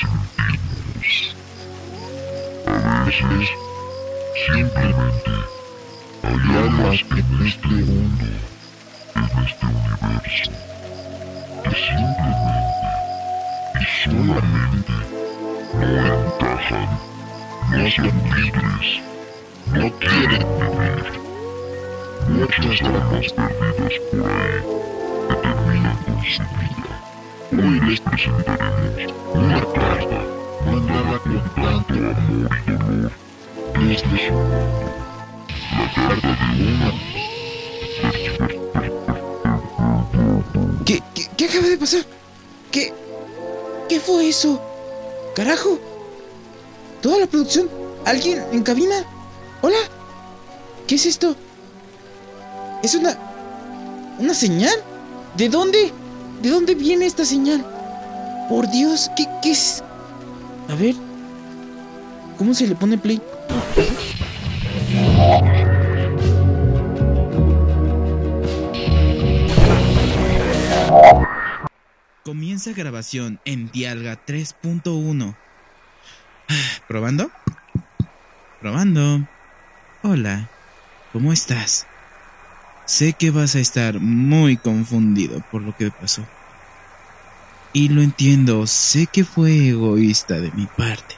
sentimos. A veces, simplemente, hay almas en este mundo, en este universo, que simplemente y solamente no encajan, no son libres, no quieren vivir. Muchas almas perdidas por ahí que terminan con su vida. Hoy les presentaremos una carta mandada con tanto amor y dolor desde su mundo. La carta de una... ¿Qué, qué, qué acaba de pasar? ¿Qué, ¿Qué fue eso? ¡Carajo! ¿Toda la producción? ¿Alguien en cabina? ¿Hola? ¿Qué es esto? ¿Es una... una señal? ¿De dónde? ¿De dónde viene esta señal? Por Dios, ¿qué, es? A ver. ¿Cómo se le pone play? Comienza grabación en Dialga 3.1. ¿Probando? Probando. Hola, ¿cómo estás? Sé que vas a estar muy confundido por lo que pasó. Y lo entiendo, sé que fue egoísta de mi parte.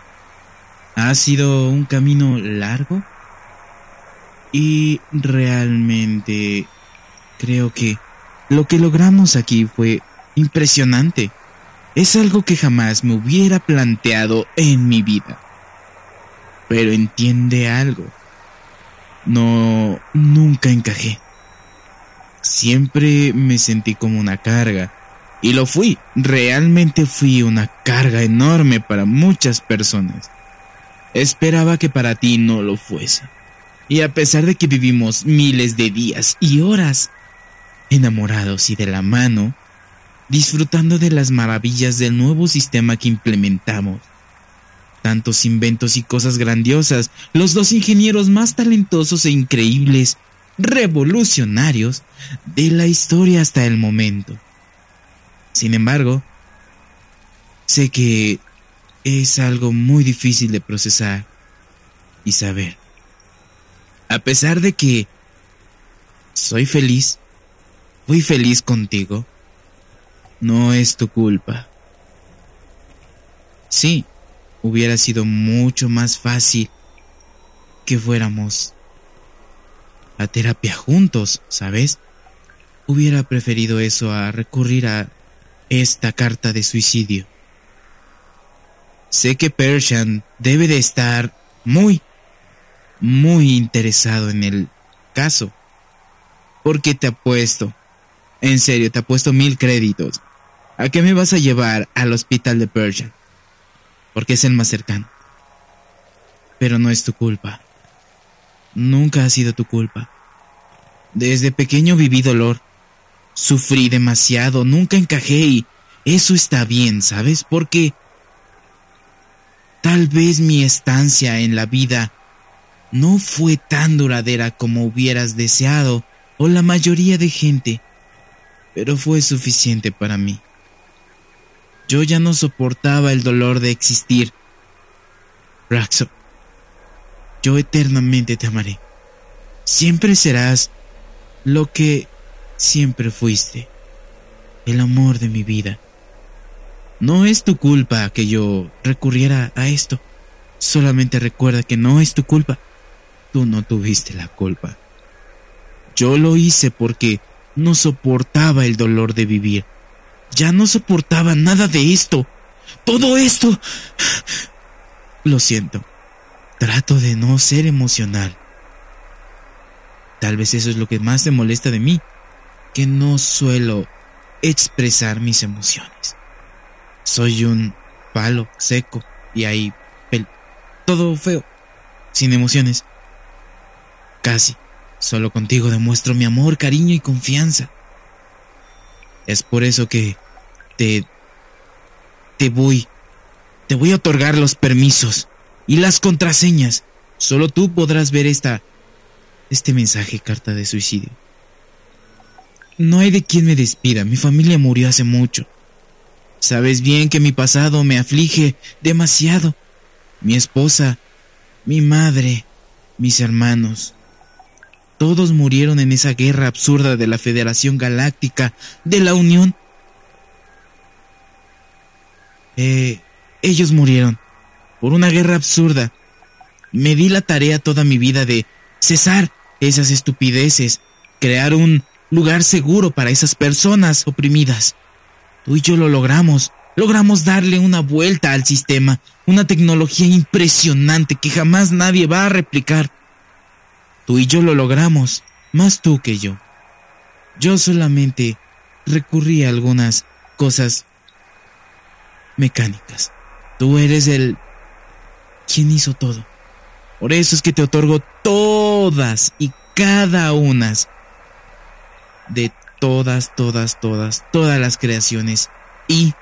Ha sido un camino largo y realmente creo que lo que logramos aquí fue impresionante. Es algo que jamás me hubiera planteado en mi vida. Pero entiende algo. No, nunca encajé. Siempre me sentí como una carga. Y lo fui. Realmente fui una carga enorme para muchas personas. Esperaba que para ti no lo fuese. Y a pesar de que vivimos miles de días y horas enamorados y de la mano, disfrutando de las maravillas del nuevo sistema que implementamos. Tantos inventos y cosas grandiosas, los dos ingenieros más talentosos e increíbles, revolucionarios de la historia hasta el momento. Sin embargo, sé que es algo muy difícil de procesar y saber. A pesar de que soy feliz, fui feliz contigo, no es tu culpa. Sí, hubiera sido mucho más fácil que fuéramos a terapia juntos, ¿sabes? Hubiera preferido eso a recurrir a esta carta de suicidio. Sé que Persian debe de estar muy, muy interesado en el caso. Porque te apuesto, en serio, te apuesto mil créditos. ¿A qué me vas a llevar al hospital de Persian? Porque es el más cercano. Pero no es tu culpa. Nunca ha sido tu culpa. Desde pequeño viví dolor. Sufrí demasiado, nunca encajé y eso está bien, ¿sabes? Porque tal vez mi estancia en la vida no fue tan duradera como hubieras deseado o la mayoría de gente, pero fue suficiente para mí. Yo ya no soportaba el dolor de existir. Raxo, yo eternamente te amaré. Siempre serás lo que siempre fuiste, el amor de mi vida. No es tu culpa que yo recurriera a esto. Solamente recuerda que no es tu culpa. Tú no tuviste la culpa. Yo lo hice porque no soportaba el dolor de vivir. Ya no soportaba nada de esto. Todo esto. Lo siento. Trato de no ser emocional. Tal vez eso es lo que más te molesta de mí, que no suelo expresar mis emociones. Soy un palo seco y ahí todo feo, sin emociones. Casi, solo contigo demuestro mi amor, cariño y confianza. Es por eso que te te voy te voy a otorgar los permisos y las contraseñas. Solo tú podrás ver esta este mensaje carta de suicidio. No hay de quien me despida, mi familia murió hace mucho. Sabes bien que mi pasado me aflige demasiado. Mi esposa, mi madre, mis hermanos. Todos murieron en esa guerra absurda de la Federación Galáctica, de la Unión. Eh, ellos murieron por una guerra absurda. Me di la tarea toda mi vida de cesar esas estupideces, crear un lugar seguro para esas personas oprimidas. Tú y yo lo logramos. Logramos darle una vuelta al sistema, una tecnología impresionante que jamás nadie va a replicar. Tú y yo lo logramos, más tú que yo. Yo solamente recurrí a algunas cosas mecánicas. Tú eres el... quien hizo todo. Por eso es que te otorgo todas y cada una de todas, todas, todas, todas las creaciones y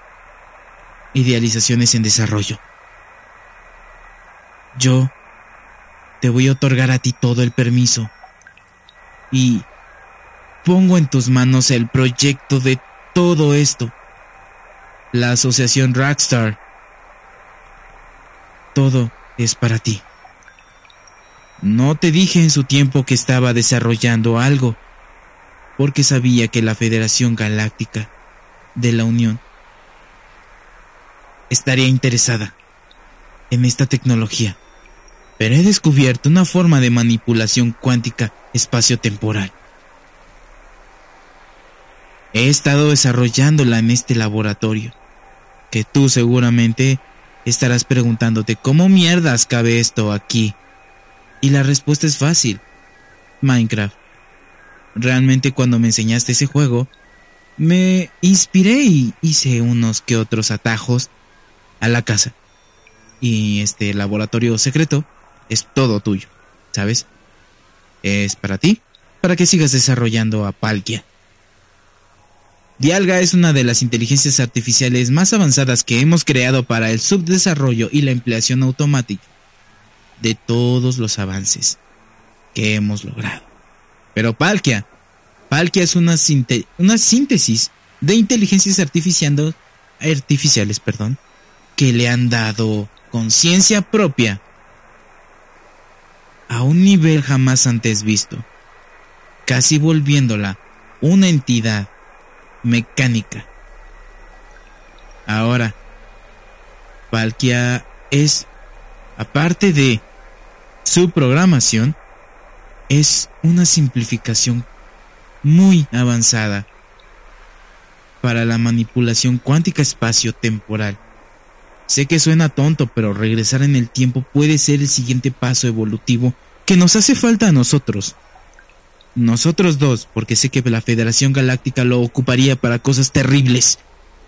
idealizaciones en desarrollo. Yo te voy a otorgar a ti todo el permiso y pongo en tus manos el proyecto de todo esto. La asociación Rockstar. Todo es para ti. No te dije en su tiempo que estaba desarrollando algo porque sabía que la Federación Galáctica de la Unión estaría interesada en esta tecnología, pero he descubierto una forma de manipulación cuántica espaciotemporal. He estado desarrollándola en este laboratorio, que tú seguramente estarás preguntándote cómo mierdas cabe esto aquí. Y la respuesta es fácil. Minecraft. Realmente cuando me enseñaste ese juego, me inspiré y hice unos que otros atajos a la casa. Y este laboratorio secreto es todo tuyo, ¿sabes? Es para ti, para que sigas desarrollando a Palkia. Dialga es una de las inteligencias artificiales más avanzadas que hemos creado para el subdesarrollo y la empleación automática de todos los avances que hemos logrado. Pero Palkia, Palkia es una, una síntesis de inteligencias artificiales, perdón, que le han dado conciencia propia a un nivel jamás antes visto, casi volviéndola una entidad mecánica. Ahora, Palkia es, aparte de su programación, es una simplificación muy avanzada para la manipulación cuántica espacio-temporal. Sé que suena tonto, pero regresar en el tiempo puede ser el siguiente paso evolutivo que nos hace falta a nosotros. Nosotros dos, porque sé que la Federación Galáctica lo ocuparía para cosas terribles,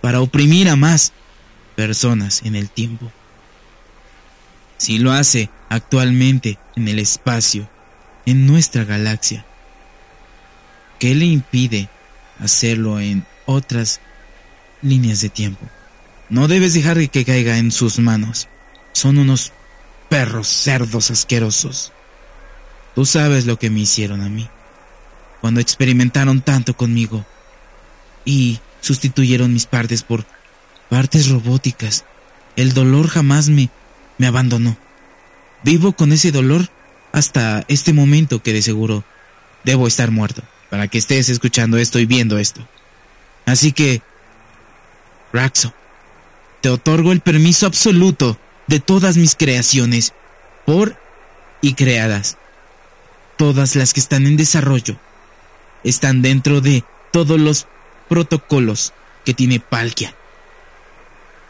para oprimir a más personas en el tiempo. Si lo hace actualmente en el espacio, en nuestra galaxia, ¿qué le impide hacerlo en otras líneas de tiempo? No debes dejar que caiga en sus manos. Son unos perros cerdos asquerosos. Tú sabes lo que me hicieron a mí. Cuando experimentaron tanto conmigo y sustituyeron mis partes por partes robóticas, el dolor jamás me, me abandonó. Vivo con ese dolor hasta este momento que de seguro debo estar muerto para que estés escuchando esto y viendo esto. Así que, Raxo, te otorgo el permiso absoluto de todas mis creaciones, por y creadas. Todas las que están en desarrollo están dentro de todos los protocolos que tiene Palkia.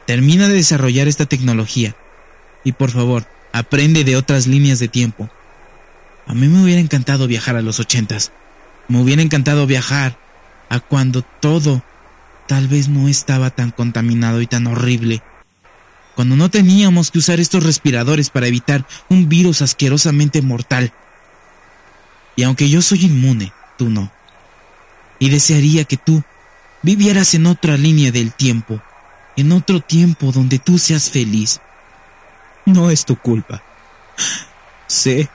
Termina de desarrollar esta tecnología y por favor, aprende de otras líneas de tiempo. A mí me hubiera encantado viajar a los ochentas. Me hubiera encantado viajar a cuando todo tal vez no estaba tan contaminado y tan horrible. Cuando no teníamos que usar estos respiradores para evitar un virus asquerosamente mortal. Y aunque yo soy inmune, tú no. Y desearía que tú vivieras en otra línea del tiempo, en otro tiempo donde tú seas feliz. No es tu culpa. Sé.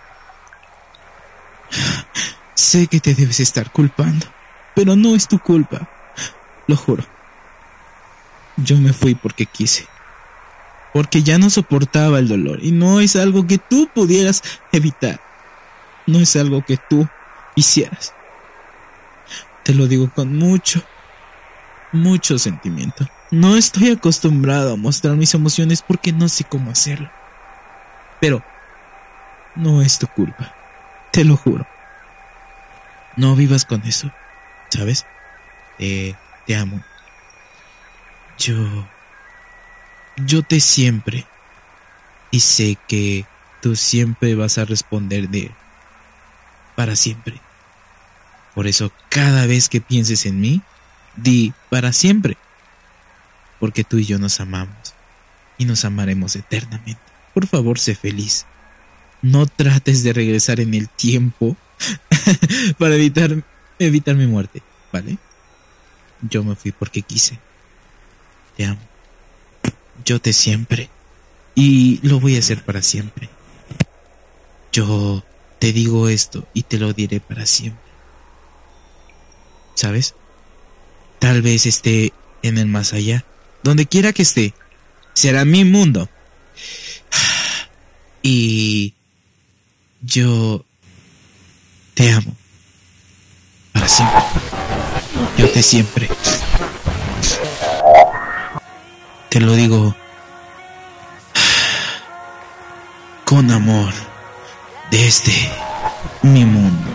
Sé que te debes estar culpando, pero no es tu culpa. Lo juro. Yo me fui porque quise. Porque ya no soportaba el dolor y no es algo que tú pudieras evitar. No es algo que tú hicieras. Te lo digo con mucho, mucho sentimiento. No estoy acostumbrado a mostrar mis emociones porque no sé cómo hacerlo. Pero no es tu culpa. Te lo juro. No vivas con eso. ¿Sabes? te amo. Yo... Yo te siempre. Y sé que tú siempre vas a responder de... Para siempre. Por eso cada vez que pienses en mí, di para siempre. Porque tú y yo nos amamos. Y nos amaremos eternamente. Por favor, sé feliz. No trates de regresar en el tiempo para evitar, evitar mi muerte, ¿vale? Yo me fui porque quise. Te amo. Yo te siempre. Y lo voy a hacer para siempre. Yo te digo esto y te lo diré para siempre. ¿Sabes? Tal vez esté en el más allá. Donde quiera que esté. Será mi mundo. Y yo te amo. Para siempre. Yo te siempre. Te lo digo con amor desde mi mundo.